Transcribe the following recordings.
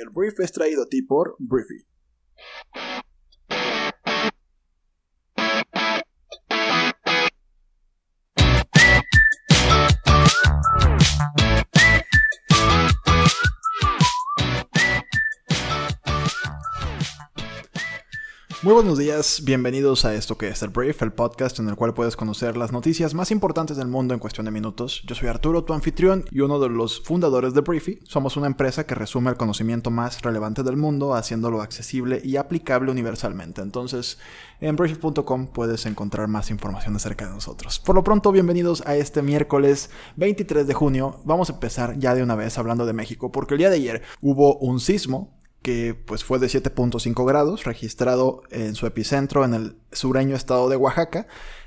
El brief es traído a ti por Briefy. Muy buenos días, bienvenidos a esto que es el Brief, el podcast en el cual puedes conocer las noticias más importantes del mundo en cuestión de minutos. Yo soy Arturo, tu anfitrión y uno de los fundadores de Briefy. Somos una empresa que resume el conocimiento más relevante del mundo, haciéndolo accesible y aplicable universalmente. Entonces, en briefy.com puedes encontrar más información acerca de nosotros. Por lo pronto, bienvenidos a este miércoles 23 de junio. Vamos a empezar ya de una vez hablando de México, porque el día de ayer hubo un sismo que pues fue de 7.5 grados, registrado en su epicentro en el sureño estado de Oaxaca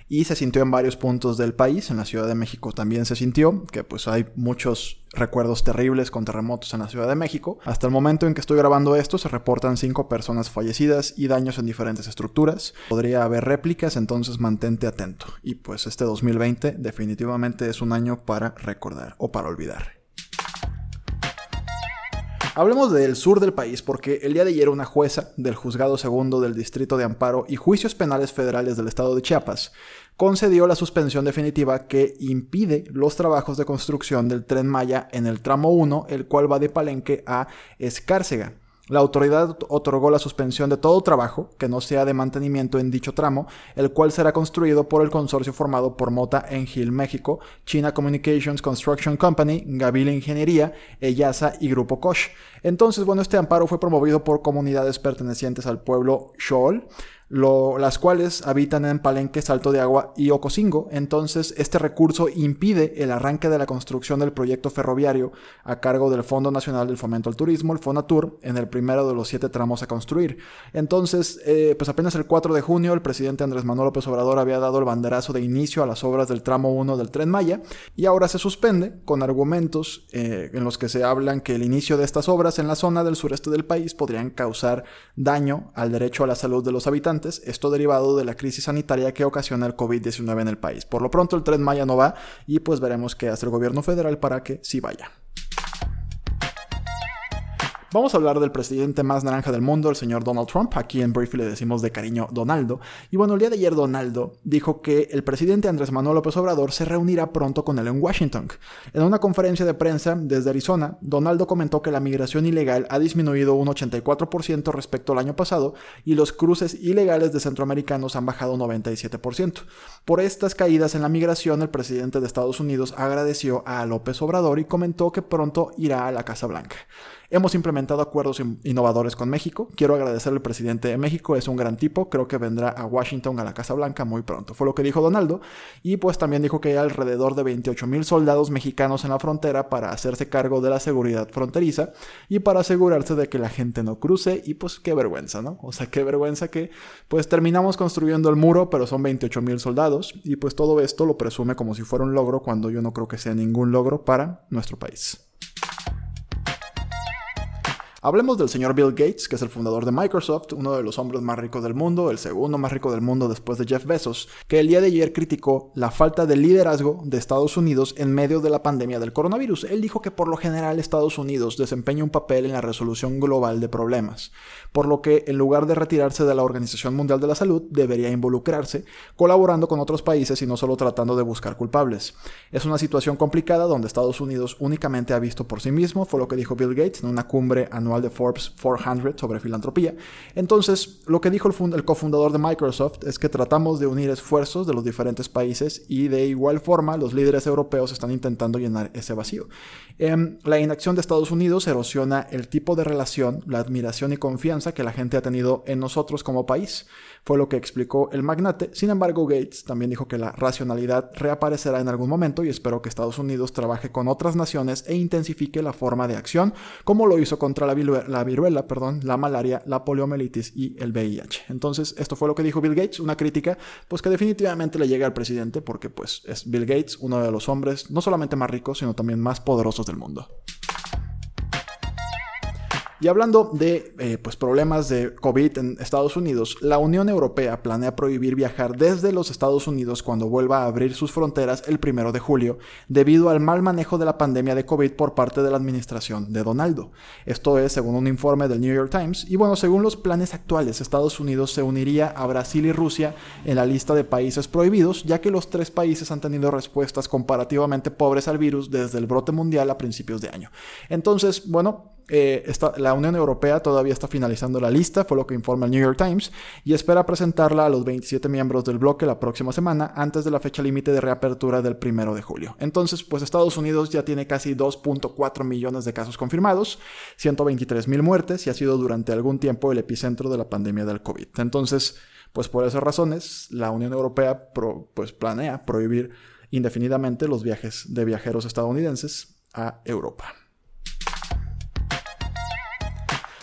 y se sintió en varios puntos del país, en la Ciudad de México también se sintió, que pues hay muchos recuerdos terribles con terremotos en la Ciudad de México. Hasta el momento en que estoy grabando esto se reportan 5 personas fallecidas y daños en diferentes estructuras. Podría haber réplicas, entonces mantente atento. Y pues este 2020 definitivamente es un año para recordar o para olvidar. Hablemos del sur del país porque el día de ayer una jueza del Juzgado Segundo del Distrito de Amparo y Juicios Penales Federales del Estado de Chiapas concedió la suspensión definitiva que impide los trabajos de construcción del tren Maya en el tramo 1, el cual va de Palenque a Escárcega. La autoridad otorgó la suspensión de todo trabajo que no sea de mantenimiento en dicho tramo, el cual será construido por el consorcio formado por Mota Engil México, China Communications Construction Company, Gavila Ingeniería, Eyasa y Grupo Koch. Entonces, bueno, este amparo fue promovido por comunidades pertenecientes al pueblo Las cuales habitan en Palenque, Salto de Agua y Ocosingo. Entonces, este recurso impide el arranque de la construcción del proyecto ferroviario a cargo del Fondo Nacional del Fomento al Turismo, el FONATUR, en el primero de los siete tramos a construir. Entonces, eh, pues apenas el 4 de junio, el presidente Andrés Manuel López Obrador había dado el banderazo de inicio a las obras del tramo 1 del Tren Maya y ahora se suspende con argumentos eh, en los que se hablan que el inicio de estas obras en la zona del sureste del país podrían causar daño al derecho a la salud de los habitantes esto derivado de la crisis sanitaria que ocasiona el COVID-19 en el país. Por lo pronto el tren Maya no va y pues veremos qué hace el gobierno federal para que sí vaya. Vamos a hablar del presidente más naranja del mundo, el señor Donald Trump. Aquí en Briefly le decimos de cariño Donaldo. Y bueno, el día de ayer Donaldo dijo que el presidente Andrés Manuel López Obrador se reunirá pronto con él en Washington. En una conferencia de prensa desde Arizona, Donaldo comentó que la migración ilegal ha disminuido un 84% respecto al año pasado y los cruces ilegales de centroamericanos han bajado un 97%. Por estas caídas en la migración, el presidente de Estados Unidos agradeció a López Obrador y comentó que pronto irá a la Casa Blanca. Hemos implementado acuerdos innovadores con México. Quiero agradecer al presidente de México, es un gran tipo. Creo que vendrá a Washington, a la Casa Blanca, muy pronto. Fue lo que dijo Donaldo. Y pues también dijo que hay alrededor de 28 mil soldados mexicanos en la frontera para hacerse cargo de la seguridad fronteriza y para asegurarse de que la gente no cruce. Y pues qué vergüenza, ¿no? O sea, qué vergüenza que pues terminamos construyendo el muro, pero son 28 mil soldados. Y pues todo esto lo presume como si fuera un logro cuando yo no creo que sea ningún logro para nuestro país. Hablemos del señor Bill Gates, que es el fundador de Microsoft, uno de los hombres más ricos del mundo, el segundo más rico del mundo después de Jeff Bezos, que el día de ayer criticó la falta de liderazgo de Estados Unidos en medio de la pandemia del coronavirus. Él dijo que por lo general Estados Unidos desempeña un papel en la resolución global de problemas, por lo que en lugar de retirarse de la Organización Mundial de la Salud, debería involucrarse, colaborando con otros países y no solo tratando de buscar culpables. Es una situación complicada donde Estados Unidos únicamente ha visto por sí mismo, fue lo que dijo Bill Gates en una cumbre anual de Forbes 400 sobre filantropía. Entonces, lo que dijo el, cofundador de Microsoft es que tratamos de unir esfuerzos de los diferentes países y de igual forma los líderes europeos están intentando llenar ese vacío. Eh, la inacción de Estados Unidos erosiona el tipo de relación, la admiración y confianza que la gente ha tenido en nosotros como país fue lo que explicó el magnate. Sin embargo, Gates también dijo que la racionalidad reaparecerá en algún momento y espero que Estados Unidos trabaje con otras naciones e intensifique la forma de acción, como lo hizo contra la la, viruela, perdón, la malaria, la poliomielitis y el VIH. Entonces, esto fue lo que dijo Bill Gates, una crítica pues que definitivamente le llega al presidente porque pues es Bill Gates, uno de los hombres no solamente más ricos, sino también más poderosos del mundo. Y hablando de eh, pues, problemas de COVID en Estados Unidos, la Unión Europea planea prohibir viajar desde los Estados Unidos cuando vuelva a abrir sus fronteras el primero de julio, debido al mal manejo de la pandemia de COVID por parte de la administración de Donaldo. Esto es según un informe del New York Times. Y bueno, según los planes actuales, Estados Unidos se uniría a Brasil y Rusia en la lista de países prohibidos, ya que los tres países han tenido respuestas comparativamente pobres al virus desde el brote mundial a principios de año. Entonces, bueno, eh, la Unión Europea todavía está finalizando la lista, fue lo que informa el New York Times, y espera presentarla a los 27 miembros del bloque la próxima semana, antes de la fecha límite de reapertura del primero de julio. Entonces, pues Estados Unidos ya tiene casi 2.4 millones de casos confirmados, 123 mil muertes, y ha sido durante algún tiempo el epicentro de la pandemia del COVID. Entonces, pues por esas razones, la Unión Europea pues planea prohibir indefinidamente los viajes de viajeros estadounidenses a Europa.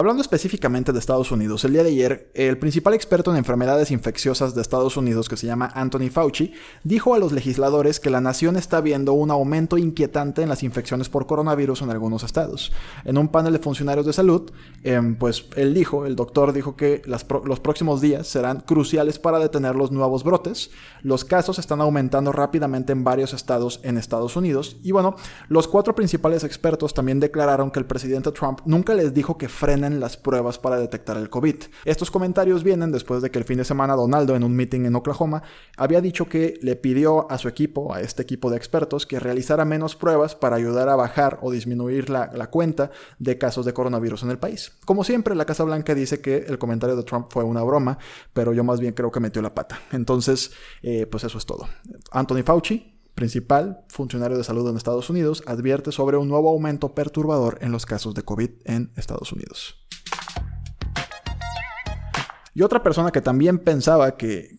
Hablando específicamente de Estados Unidos, el día de ayer, el principal experto en enfermedades infecciosas de Estados Unidos, que se llama Anthony Fauci, dijo a los legisladores que la nación está viendo un aumento inquietante en las infecciones por coronavirus en algunos estados. En un panel de funcionarios de salud, em, pues él dijo, el doctor dijo que los próximos días serán cruciales para detener los nuevos brotes. Los casos están aumentando rápidamente en varios estados en Estados Unidos. Y bueno, los cuatro principales expertos también declararon que el presidente Trump nunca les dijo que frenen las pruebas para detectar el COVID. Estos comentarios vienen después de que el fin de semana Donaldo en un meeting en Oklahoma había dicho que le pidió a su equipo, a este equipo de expertos, que realizara menos pruebas para ayudar a bajar o disminuir la, cuenta de casos de coronavirus en el país. Como siempre, la Casa Blanca dice que el comentario de Trump fue una broma, pero yo más bien creo que metió la pata. Entonces, eh, pues eso es todo. Anthony Fauci, principal funcionario de salud en Estados Unidos, advierte sobre un nuevo aumento perturbador en los casos de COVID en Estados Unidos. Y otra persona que también pensaba que,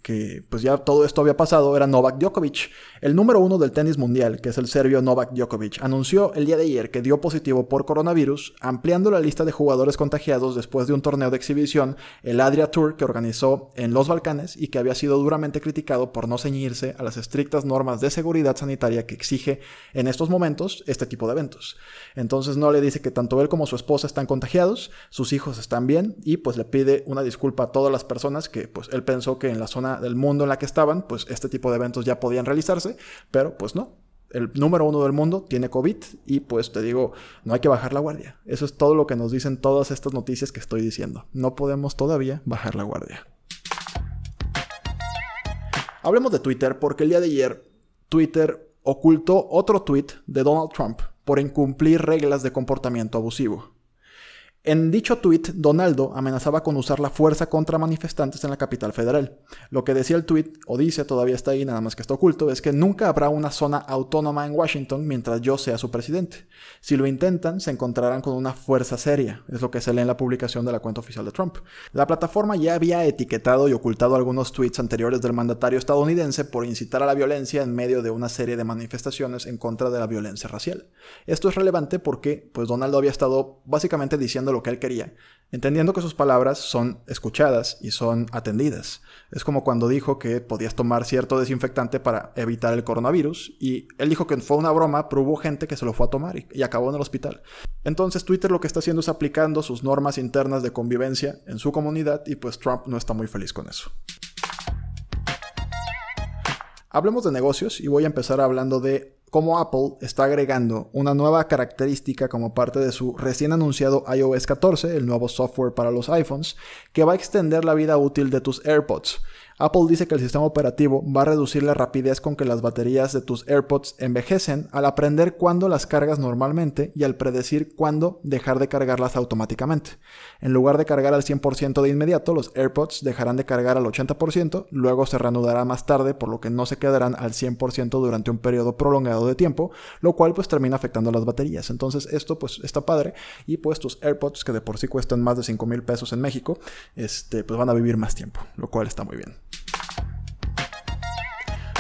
pues ya todo esto había pasado era Novak Djokovic. El número uno del tenis mundial, que es el serbio Novak Djokovic, anunció el día de ayer que dio positivo por coronavirus, ampliando la lista de jugadores contagiados después de un torneo de exhibición, el Adria Tour, que organizó en los Balcanes y que había sido duramente criticado por no ceñirse a las estrictas normas de seguridad sanitaria que exige en estos momentos este tipo de eventos. Entonces no le dice que tanto él como su esposa están contagiados, sus hijos están bien y pues le pide una disculpa a todos todas las personas que pues él pensó que en la zona del mundo en la que estaban, pues este tipo de eventos ya podían realizarse, pero pues no. El número uno del mundo tiene COVID y pues te digo, no hay que bajar la guardia. Eso es todo lo que nos dicen todas estas noticias que estoy diciendo. No podemos todavía bajar la guardia. Hablemos de Twitter porque el día de ayer Twitter ocultó otro tweet de Donald Trump por incumplir reglas de comportamiento abusivo. En dicho tuit, Donaldo amenazaba con usar la fuerza contra manifestantes en la capital federal. Lo que decía el tuit, o dice, todavía está ahí, nada más que está oculto, es que nunca habrá una zona autónoma en Washington mientras yo sea su presidente. Si lo intentan, se encontrarán con una fuerza seria, es lo que se lee en la publicación de la cuenta oficial de Trump. La plataforma ya había etiquetado y ocultado algunos tweets anteriores del mandatario estadounidense por incitar a la violencia en medio de una serie de manifestaciones en contra de la violencia racial. Esto es relevante porque, pues, Donaldo había estado básicamente diciendo lo que él quería, entendiendo que sus palabras son escuchadas y son atendidas. Es como cuando dijo que podías tomar cierto desinfectante para evitar el coronavirus y él dijo que fue una broma, pero hubo gente que se lo fue a tomar y, y acabó en el hospital. Entonces Twitter lo que está haciendo es aplicando sus normas internas de convivencia en su comunidad y pues Trump no está muy feliz con eso. Hablemos de negocios y voy a empezar hablando de cómo Apple está agregando una nueva característica como parte de su recién anunciado iOS 14, el nuevo software para los iPhones, que va a extender la vida útil de tus AirPods. Apple dice que el sistema operativo va a reducir la rapidez con que las baterías de tus AirPods envejecen al aprender cuándo las cargas normalmente y al predecir cuándo dejar de cargarlas automáticamente. En lugar de cargar al 100% de inmediato, los AirPods dejarán de cargar al 80%, luego se reanudará más tarde, por lo que no se quedarán al 100% durante un periodo prolongado de tiempo, lo cual pues termina afectando las baterías. Entonces esto pues está padre y pues tus AirPods que de por sí cuestan más de 5 mil pesos en México, este, pues van a vivir más tiempo, lo cual está muy bien.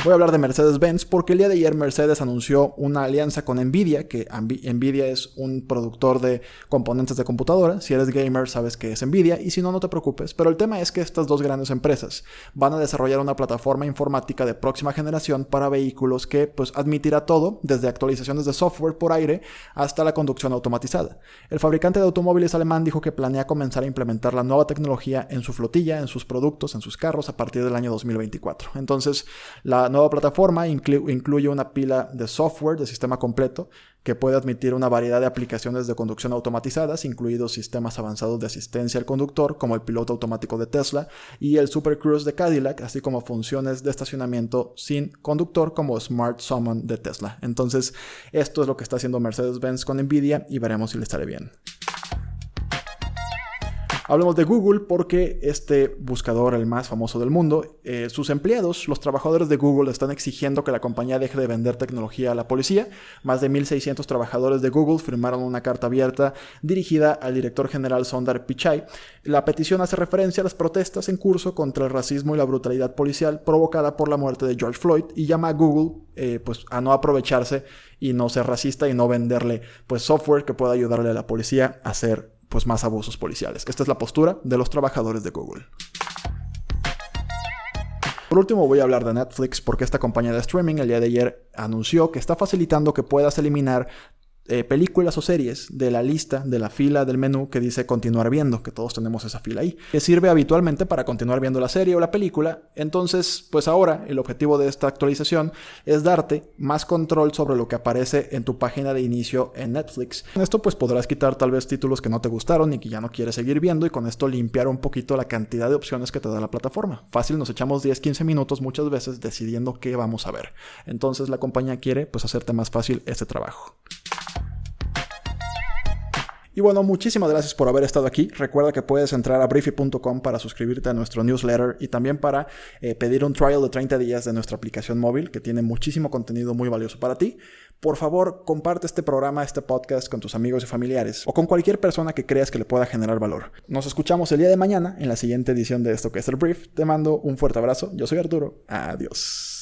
Voy a hablar de Mercedes-Benz porque el día de ayer Mercedes anunció una alianza con Nvidia, que Nvidia es un productor de componentes de computadora. Si eres gamer sabes que es Nvidia y si no, no te preocupes. Pero el tema es que estas dos grandes empresas van a desarrollar una plataforma informática de próxima generación para vehículos que pues admitirá todo, desde actualizaciones de software por aire hasta la conducción automatizada. El fabricante de automóviles alemán dijo que planea comenzar a implementar la nueva tecnología en su flotilla, en sus productos, en sus carros a partir del año 2024. Entonces, la nueva plataforma incluye una pila de software de sistema completo que puede admitir una variedad de aplicaciones de conducción automatizadas, incluidos sistemas avanzados de asistencia al conductor, como el piloto automático de Tesla y el Super Cruise de Cadillac, así como funciones de estacionamiento sin conductor, como Smart Summon de Tesla. Entonces, esto es lo que está haciendo Mercedes-Benz con Nvidia y veremos si le sale bien. Hablemos de Google porque este buscador, el más famoso del mundo, eh, sus empleados, los trabajadores de Google, están exigiendo que la compañía deje de vender tecnología a la policía. Más de 1.600 trabajadores de Google firmaron una carta abierta dirigida al director general Sundar Pichai. La petición hace referencia a las protestas en curso contra el racismo y la brutalidad policial provocada por la muerte de George Floyd y llama a Google eh, pues, a no aprovecharse y no ser racista y no venderle pues, software que pueda ayudarle a la policía a hacer pues, más abusos policiales. Esta es la postura de los trabajadores de Google. Por último voy a hablar de Netflix porque esta compañía de streaming el día de ayer anunció que está facilitando que puedas eliminar eh, películas o series de la lista, de la fila del menú que dice continuar viendo, que todos tenemos esa fila ahí, que sirve habitualmente para continuar viendo la serie o la película. Entonces, pues ahora el objetivo de esta actualización es darte más control sobre lo que aparece en tu página de inicio en Netflix. Con esto pues podrás quitar tal vez títulos que no te gustaron y que ya no quieres seguir viendo y con esto limpiar un poquito la cantidad de opciones que te da la plataforma. Fácil, nos echamos 10-15 minutos muchas veces decidiendo qué vamos a ver. Entonces la compañía quiere pues hacerte más fácil este trabajo. Y bueno, muchísimas gracias por haber estado aquí. Recuerda que puedes entrar a briefy.com para suscribirte a nuestro newsletter y también para eh, pedir un trial de 30 días de nuestra aplicación móvil que tiene muchísimo contenido muy valioso para ti. Por favor, comparte este programa, este podcast con tus amigos y familiares o con cualquier persona que creas que le pueda generar valor. Nos escuchamos el día de mañana en la siguiente edición de esto que es el brief. Te mando un fuerte abrazo. Yo soy Arturo. Adiós.